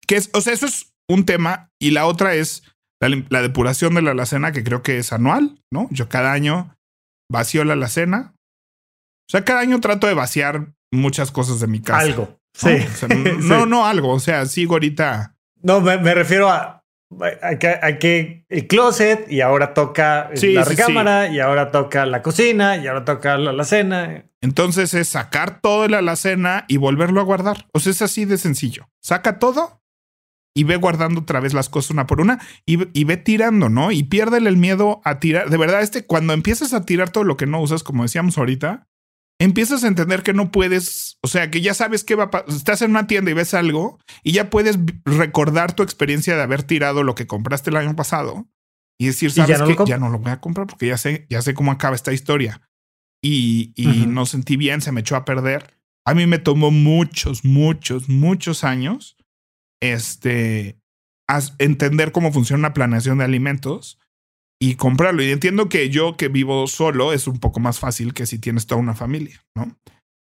Que es, o sea, eso es un tema. Y la otra es la, depuración de la alacena, que creo que es anual, ¿no? Yo cada año vacío la alacena. O sea, cada año trato de vaciar muchas cosas de mi casa. Algo. Sí. no, no, algo. O sea, sigo ahorita. No, me refiero a Aquí, el closet y ahora toca la recámara y ahora toca la cocina y ahora toca la alacena. Entonces es sacar todo de la alacena y volverlo a guardar. O sea, es así de sencillo. Saca todo y ve guardando otra vez las cosas una por una y, y ve tirando, ¿no? Y piérdele el miedo a tirar. De verdad, este, cuando empiezas a tirar todo lo que no usas, como decíamos ahorita, empiezas a entender que no puedes, o sea, que ya sabes que va a estás en una tienda y ves algo y ya puedes recordar tu experiencia de haber tirado lo que compraste el año pasado y decir, sabes que ya no lo voy a comprar porque ya sé, ya sé cómo acaba esta historia. Y, y no sentí bien, se me echó a perder. A mí me tomó muchos, muchos, muchos años este, entender cómo funciona una planeación de alimentos y comprarlo. Y entiendo que yo que vivo solo es un poco más fácil que si tienes toda una familia, ¿no?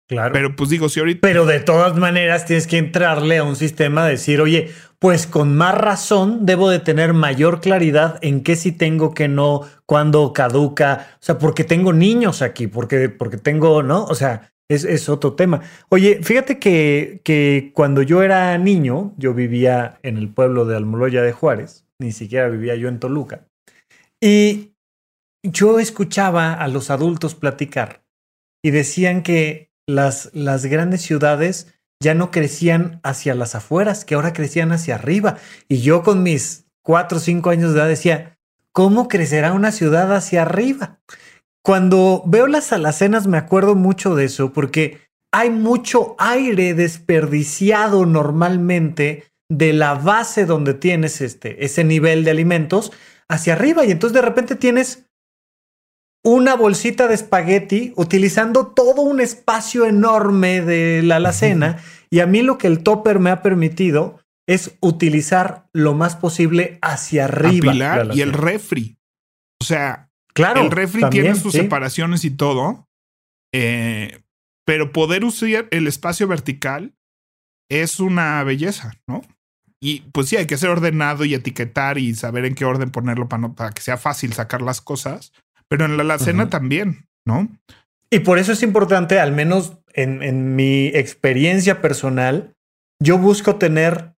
Claro. Pero pues digo, si ahorita. Pero de todas maneras tienes que entrarle a un sistema de decir, oye, pues con más razón debo de tener mayor claridad en qué sí tengo, que no, cuándo caduca. O sea, porque tengo niños aquí, porque, porque tengo, ¿no? O sea, es, es otro tema. Oye, fíjate que, que cuando yo era niño, yo vivía en el pueblo de Almoloya de Juárez, ni siquiera vivía yo en Toluca. Y yo escuchaba a los adultos platicar y decían que las, las grandes ciudades ya no crecían hacia las afueras, que ahora crecían hacia arriba. Y yo con mis cuatro o cinco años de edad decía, ¿cómo crecerá una ciudad hacia arriba? Cuando veo las alacenas me acuerdo mucho de eso porque hay mucho aire desperdiciado normalmente de la base donde tienes este, ese nivel de alimentos hacia arriba y entonces de repente tienes una bolsita de espagueti utilizando todo un espacio enorme de la alacena y a mí lo que el topper me ha permitido es utilizar lo más posible hacia arriba. y el refri. O sea, claro, el refri tiene sus separaciones y todo, eh, pero poder usar el espacio vertical es una belleza, ¿no? Y pues sí, hay que ser ordenado y etiquetar y saber en qué orden ponerlo para, para que sea fácil sacar las cosas. Pero en la alacena también, ¿no? Y por eso es importante, al menos en, en, mi experiencia personal, yo busco tener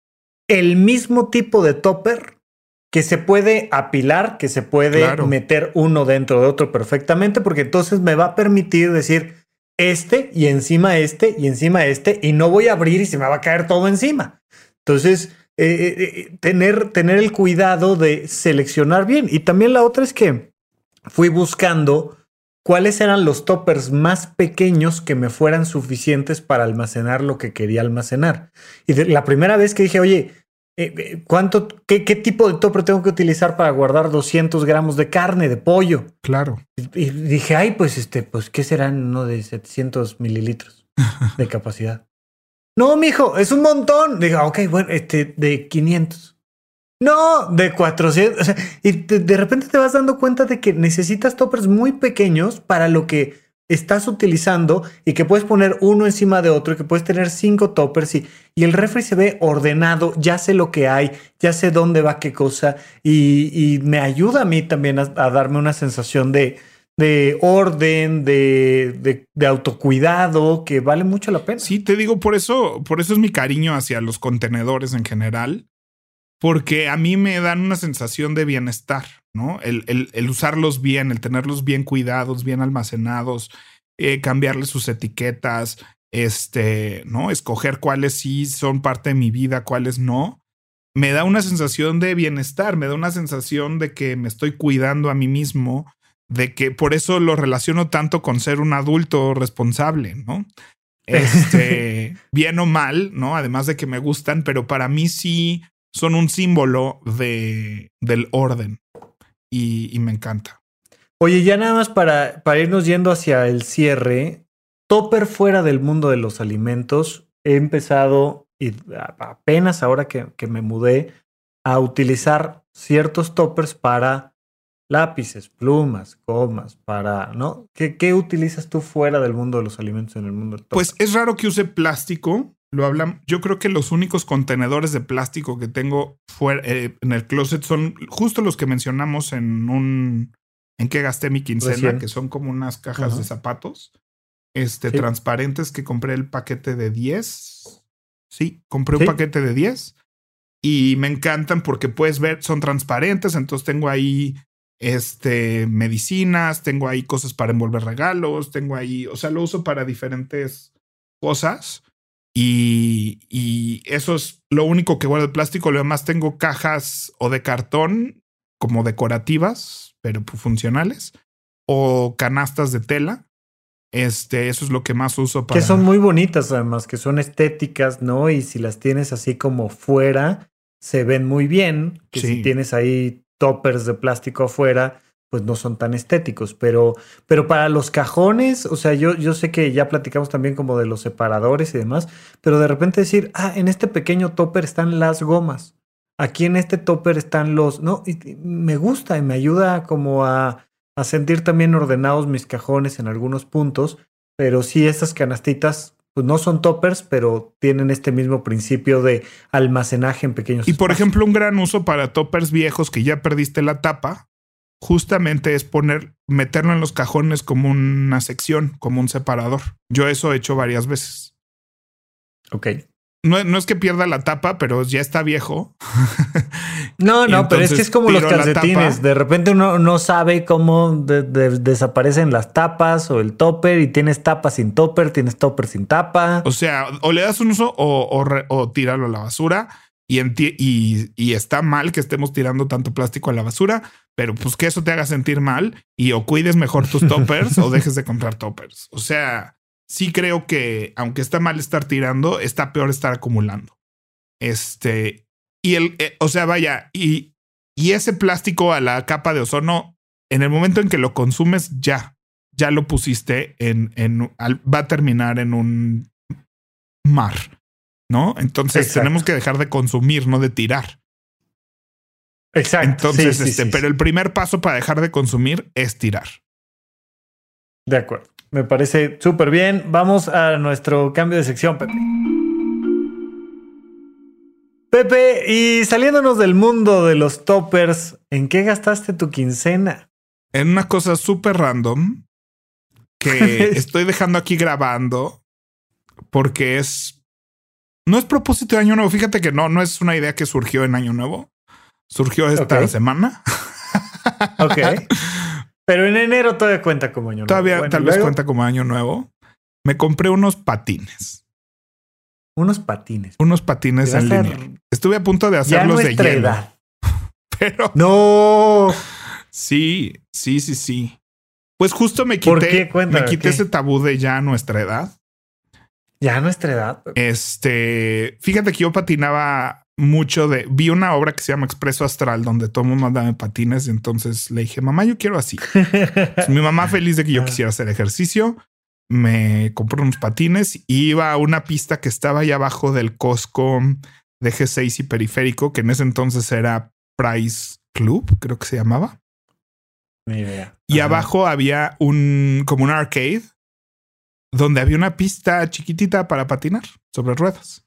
el mismo tipo de topper que se puede apilar, que se puede meter uno dentro de otro perfectamente, porque entonces me va a permitir decir este y encima este y encima este, y no voy a abrir y se me va a caer todo encima. Entonces, eh, eh, eh, tener, tener el cuidado de seleccionar bien. Y también la otra es que fui buscando cuáles eran los toppers más pequeños que me fueran suficientes para almacenar lo que quería almacenar. Y la primera vez que dije, oye, ¿cuánto, qué, qué, tipo de topper tengo que utilizar para guardar 200 gramos de carne, de pollo? Claro. Y, dije, ay, pues este, pues, ¿qué serán uno de 700 mililitros de capacidad? No, mijo, es un montón. Digo, ok, bueno, este, de 500. No, de 400. O sea, y de, de repente te vas dando cuenta de que necesitas toppers muy pequeños para lo que estás utilizando y que puedes poner uno encima de otro y que puedes tener cinco toppers y, y el refri se ve ordenado, ya sé lo que hay, ya sé dónde va qué cosa y, y me ayuda a mí también a, darme una sensación de, de orden, de, de, de, autocuidado, que vale mucho la pena. Sí, te digo, por eso, por eso es mi cariño hacia los contenedores en general, porque a mí me dan una sensación de bienestar. ¿no? El, el, el, usarlos bien, el tenerlos bien cuidados, bien almacenados, eh, cambiarles sus etiquetas, este, ¿no? Escoger cuáles sí son parte de mi vida, cuáles no. Me da una sensación de bienestar, me da una sensación de que me estoy cuidando a mí mismo, de que por eso lo relaciono tanto con ser un adulto responsable, ¿no? Este, bien o mal, ¿no? Además de que me gustan, pero para mí sí son un símbolo de, del orden y, y, me encanta. Oye, ya nada más para, para irnos yendo hacia el cierre, topper fuera del mundo de los alimentos, he empezado, y apenas ahora que, que me mudé, a utilizar ciertos toppers para lápices, plumas, gomas, para, ¿no? ¿Qué, ¿Qué, utilizas tú fuera del mundo de los alimentos en el mundo del topper? Pues es raro que use plástico. Lo hablan. Yo creo que los únicos contenedores de plástico que tengo fuera eh, en el closet son justo los que mencionamos en un en que gasté mi quincena, Recién. que son como unas cajas uh -huh. de zapatos, este sí. transparentes que compré el paquete de 10. Sí, compré ¿Sí? un paquete de 10 y me encantan porque puedes ver, son transparentes, entonces tengo ahí este medicinas, tengo ahí cosas para envolver regalos, tengo ahí, o sea, lo uso para diferentes cosas y, y, eso es lo único que guardo el plástico. Lo demás tengo cajas o de cartón como decorativas, pero funcionales, o canastas de tela. Este, eso es lo que más uso para. Que son muy bonitas, además, que son estéticas, ¿no? Y si las tienes así como fuera, se ven muy bien. Que sí. si tienes ahí toppers de plástico afuera, pues no son tan estéticos, pero, pero para los cajones, o sea, yo, yo sé que ya platicamos también como de los separadores y demás, pero de repente decir, ah, en este pequeño topper están las gomas, aquí en este topper están los, no, y, y me gusta y me ayuda como a, a sentir también ordenados mis cajones en algunos puntos, pero sí estas canastitas pues no son toppers, pero tienen este mismo principio de almacenaje en pequeños. Y por ejemplo, un gran uso para toppers viejos que ya perdiste la tapa, justamente es poner, meterlo en los cajones como una sección, como un separador. Yo eso he hecho varias veces. Ok. No, no es que pierda la tapa, pero ya está viejo. no, no, pero es que es como los calcetines. De repente uno no sabe cómo de, de, desaparecen las tapas o el topper y tienes tapa sin topper, tienes topper sin tapa. O sea, o le das un uso o, o, re, o tíralo a la basura. Y, y, y, está mal que estemos tirando tanto plástico a la basura, pero pues que eso te haga sentir mal y o cuides mejor tus toppers o dejes de comprar toppers. O sea, sí creo que aunque está mal estar tirando, está peor estar acumulando. Este, y el, eh, o sea, vaya, y, y ese plástico a la capa de ozono, en el momento en que lo consumes, ya, ya lo pusiste en, en al, va a terminar en un mar. ¿no? Entonces Exacto. tenemos que dejar de consumir, no de tirar. Exacto. Entonces, sí, sí, este, sí, pero el primer paso para dejar de consumir es tirar. De acuerdo. Me parece súper bien. Vamos a nuestro cambio de sección, Pepe. Pepe, y saliéndonos del mundo de los toppers, ¿en qué gastaste tu quincena? En una cosa súper random que estoy dejando aquí grabando porque es no es propósito de año nuevo. Fíjate que no, no es una idea que surgió en año nuevo. Surgió esta okay. semana. ok. Pero en enero todavía cuenta como año nuevo. Todavía bueno, tal vez cuenta como año nuevo. Me compré unos patines. Unos patines. Unos patines en línea. Estuve a punto de hacerlos de hielo. Edad. Pero. No. Sí, sí, sí, sí. Pues justo me quité, me quité ese tabú de ya nuestra edad. Ya a nuestra edad. Este, fíjate que yo patinaba mucho de. Vi una obra que se llama Expreso Astral, donde todo el mundo andaba en patines. Y entonces le dije, mamá, yo quiero así. pues, mi mamá, feliz de que yo quisiera hacer ejercicio, me compró unos patines y iba a una pista que estaba ahí abajo del Costco de G6 y periférico, que en ese entonces era Price Club, creo que se llamaba. Ni idea. Y Ajá. abajo había un como un arcade donde había una pista chiquitita para patinar sobre ruedas.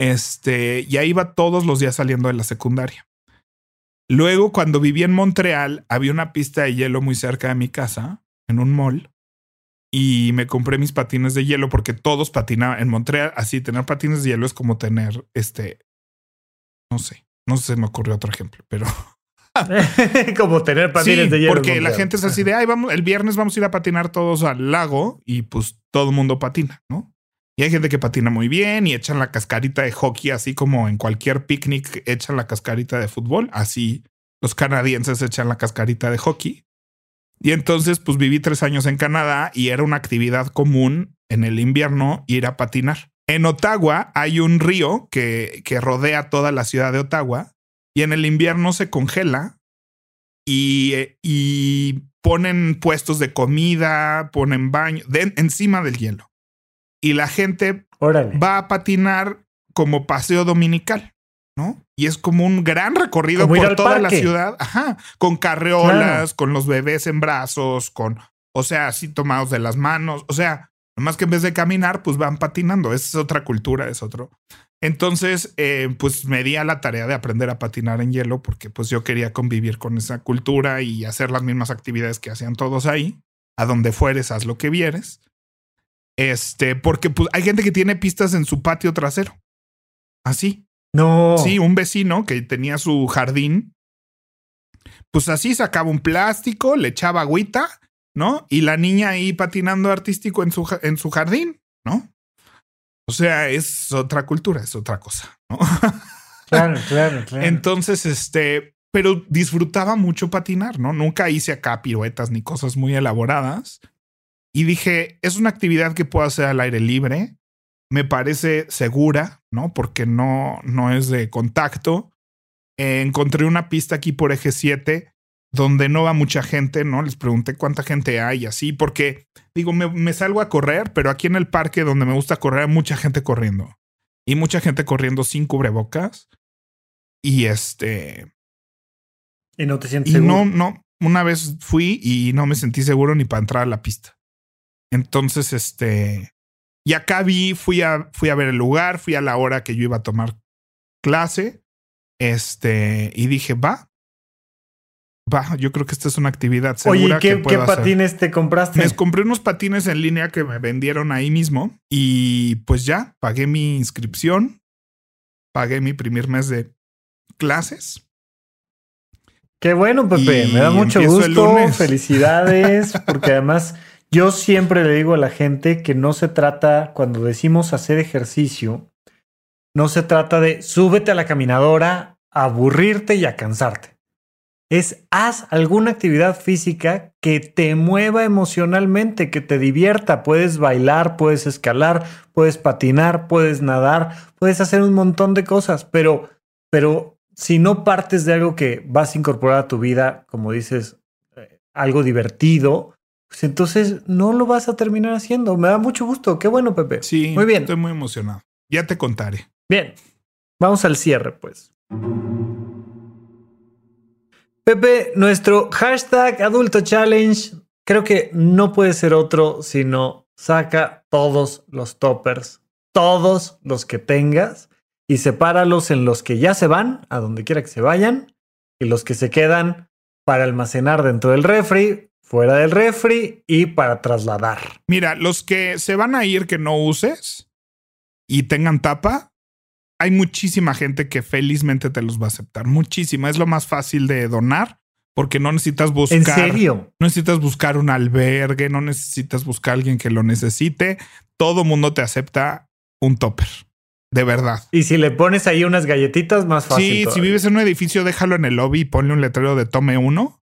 Este, y ahí iba todos los días saliendo de la secundaria. Luego, cuando viví en Montreal, había una pista de hielo muy cerca de mi casa, en un mall, y me compré mis patines de hielo porque todos patinaban en Montreal. Así, tener patines de hielo es como tener este, no sé, no sé, me ocurrió otro ejemplo, pero Como tener patines Sí, de hielo. Porque la gente es así de, ay, vamos, el viernes vamos a ir a patinar todos al lago y pues todo el mundo patina, ¿no? Y hay gente que patina muy bien y echan la cascarita de hockey, así como en cualquier picnic echan la cascarita de fútbol, así los canadienses echan la cascarita de hockey. Y entonces, pues viví tres años en Canadá y era una actividad común en el invierno ir a patinar. En Ottawa hay un río que, que rodea toda la ciudad de Ottawa y en el invierno se congela y, y ponen puestos de comida, ponen baño de- encima del hielo. Y la gente Órale. va a patinar como paseo dominical, ¿no? Y es como un gran recorrido Como por toda la ciudad, ajá, con carreolas, Claro. con los bebés en brazos, con, o sea, así tomados de las manos, o sea, nomás que en vez de caminar, pues van patinando. Esa es otra cultura, es otro. Entonces, eh, pues me di a la tarea de aprender a patinar en hielo porque pues yo quería convivir con esa cultura y hacer las mismas actividades que hacían todos ahí. A donde fueres, haz lo que vieres. Este, porque pues hay gente que tiene pistas en su patio trasero. Así. No. Sí, un vecino que tenía su jardín. Pues así sacaba un plástico, le echaba agüita, ¿no? Y la niña ahí patinando artístico en su, en su jardín, ¿no? O sea, es otra cultura, es otra cosa, ¿no? Claro, claro, claro. Entonces, este, pero disfrutaba mucho patinar, ¿no? Nunca hice acá piruetas ni cosas muy elaboradas. Y dije, es una actividad que puedo hacer al aire libre. Me parece segura, ¿no? Porque no, no es de contacto. Eh, encontré una pista aquí por eje 7 donde no va mucha gente, ¿no? Les pregunté cuánta gente hay así, porque digo, me, me salgo a correr, pero aquí en el parque donde me gusta correr hay mucha gente corriendo. Y mucha gente corriendo sin cubrebocas. Y este, y no te sientes y seguro. no, no, una vez fui y no me sentí seguro ni para entrar a la pista. Entonces, este, y acá vi, fui a, fui a ver el lugar, fui a la hora que yo iba a tomar clase, este, y dije, va, va, yo creo que esta es una actividad Oye, segura ¿y ¿qué, que qué hacer. patines te compraste? Me compré unos patines en línea que me vendieron ahí mismo y pues ya pagué mi inscripción, pagué mi primer mes de clases. Qué bueno, Pepe. Y Me da mucho gusto. Felicidades. Porque además, yo siempre le digo a la gente que no se trata, cuando decimos hacer ejercicio, no se trata de súbete a la caminadora, aburrirte y a cansarte. Es haz alguna actividad física que te mueva emocionalmente, que te divierta. Puedes bailar, puedes escalar, puedes patinar, puedes nadar, puedes hacer un montón de cosas, pero, pero si no partes de algo que vas a incorporar a tu vida, como dices, eh, algo divertido, pues entonces no lo vas a terminar haciendo. Me da mucho gusto. Qué bueno, Pepe. Sí, Muy bien. Estoy muy emocionado. Ya te contaré. Bien. Vamos al cierre, pues. Pepe, nuestro hashtag adulto challenge creo que no puede ser otro sino saca todos los toppers, todos los que tengas y sepáralos en los que ya se van, a donde quiera que se vayan, y los que se quedan para almacenar dentro del refri, fuera del refri y para trasladar. Mira, los que se van a ir que no uses y tengan tapa, hay muchísima gente que felizmente te los va a aceptar. Muchísima. Es lo más fácil de donar porque no necesitas buscar. ¿En serio? No necesitas buscar un albergue, no necesitas buscar a alguien que lo necesite. Todo mundo te acepta un topper. De verdad. Y si le pones ahí unas galletitas, más fácil. Sí, si vives en un edificio, déjalo en el lobby y ponle un letrero de tome uno.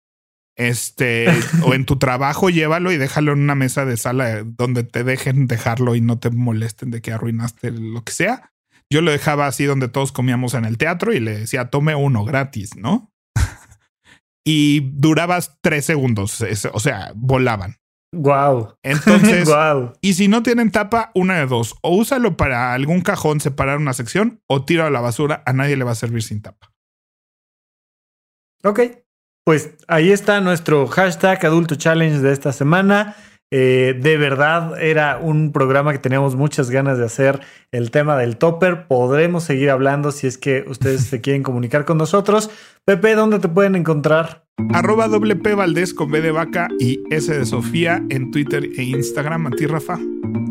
Este, o en tu trabajo, llévalo y déjalo en una mesa de sala donde te dejen dejarlo y no te molesten de que arruinaste lo que sea. Yo lo dejaba así donde todos comíamos en el teatro y le decía tome uno gratis, ¿no? y durabas tres segundos. O sea, volaban. Wow. Entonces, wow. y si no tienen tapa, una de dos. O úsalo para algún cajón separar una sección o tiro a la basura. A nadie le va a servir sin tapa. Ok. Pues ahí está nuestro hashtag Adulto Challenge de esta semana. Eh, de verdad era un programa que teníamos muchas ganas de hacer el tema del topper. Podremos seguir hablando si es que ustedes se quieren comunicar con nosotros. Pepe, ¿dónde te pueden encontrar? Arroba WP Valdés con B de vaca y S de Sofía en Twitter e Instagram. A ti, Rafa.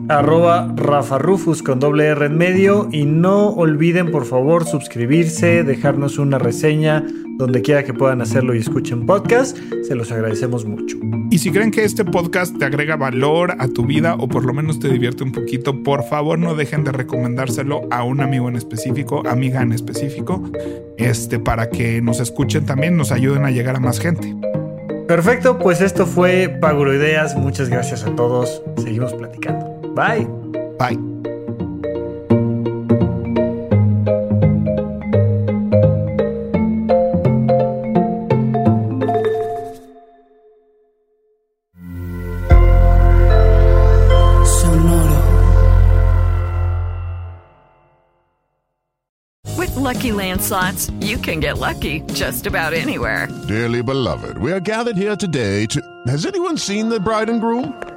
Arroba Rafa Rufus con doble R en medio. Y no olviden, por favor, suscribirse, dejarnos una reseña donde quiera que puedan hacerlo y escuchen podcast. Se los agradecemos mucho. Y si creen que este podcast te agrega valor a tu vida o por lo menos te divierte un poquito, por favor no dejen de recomendárselo a un amigo en específico, amiga en específico, este, para que nos escuchen también, nos ayuden a llegar a más gente. Perfecto, pues esto fue Paguro Ideas. Muchas gracias a todos. Seguimos platicando. Bye. Bye. With Lucky Land slots, you can get lucky just about anywhere. Dearly beloved, we are gathered here today to. Has anyone seen the bride and groom?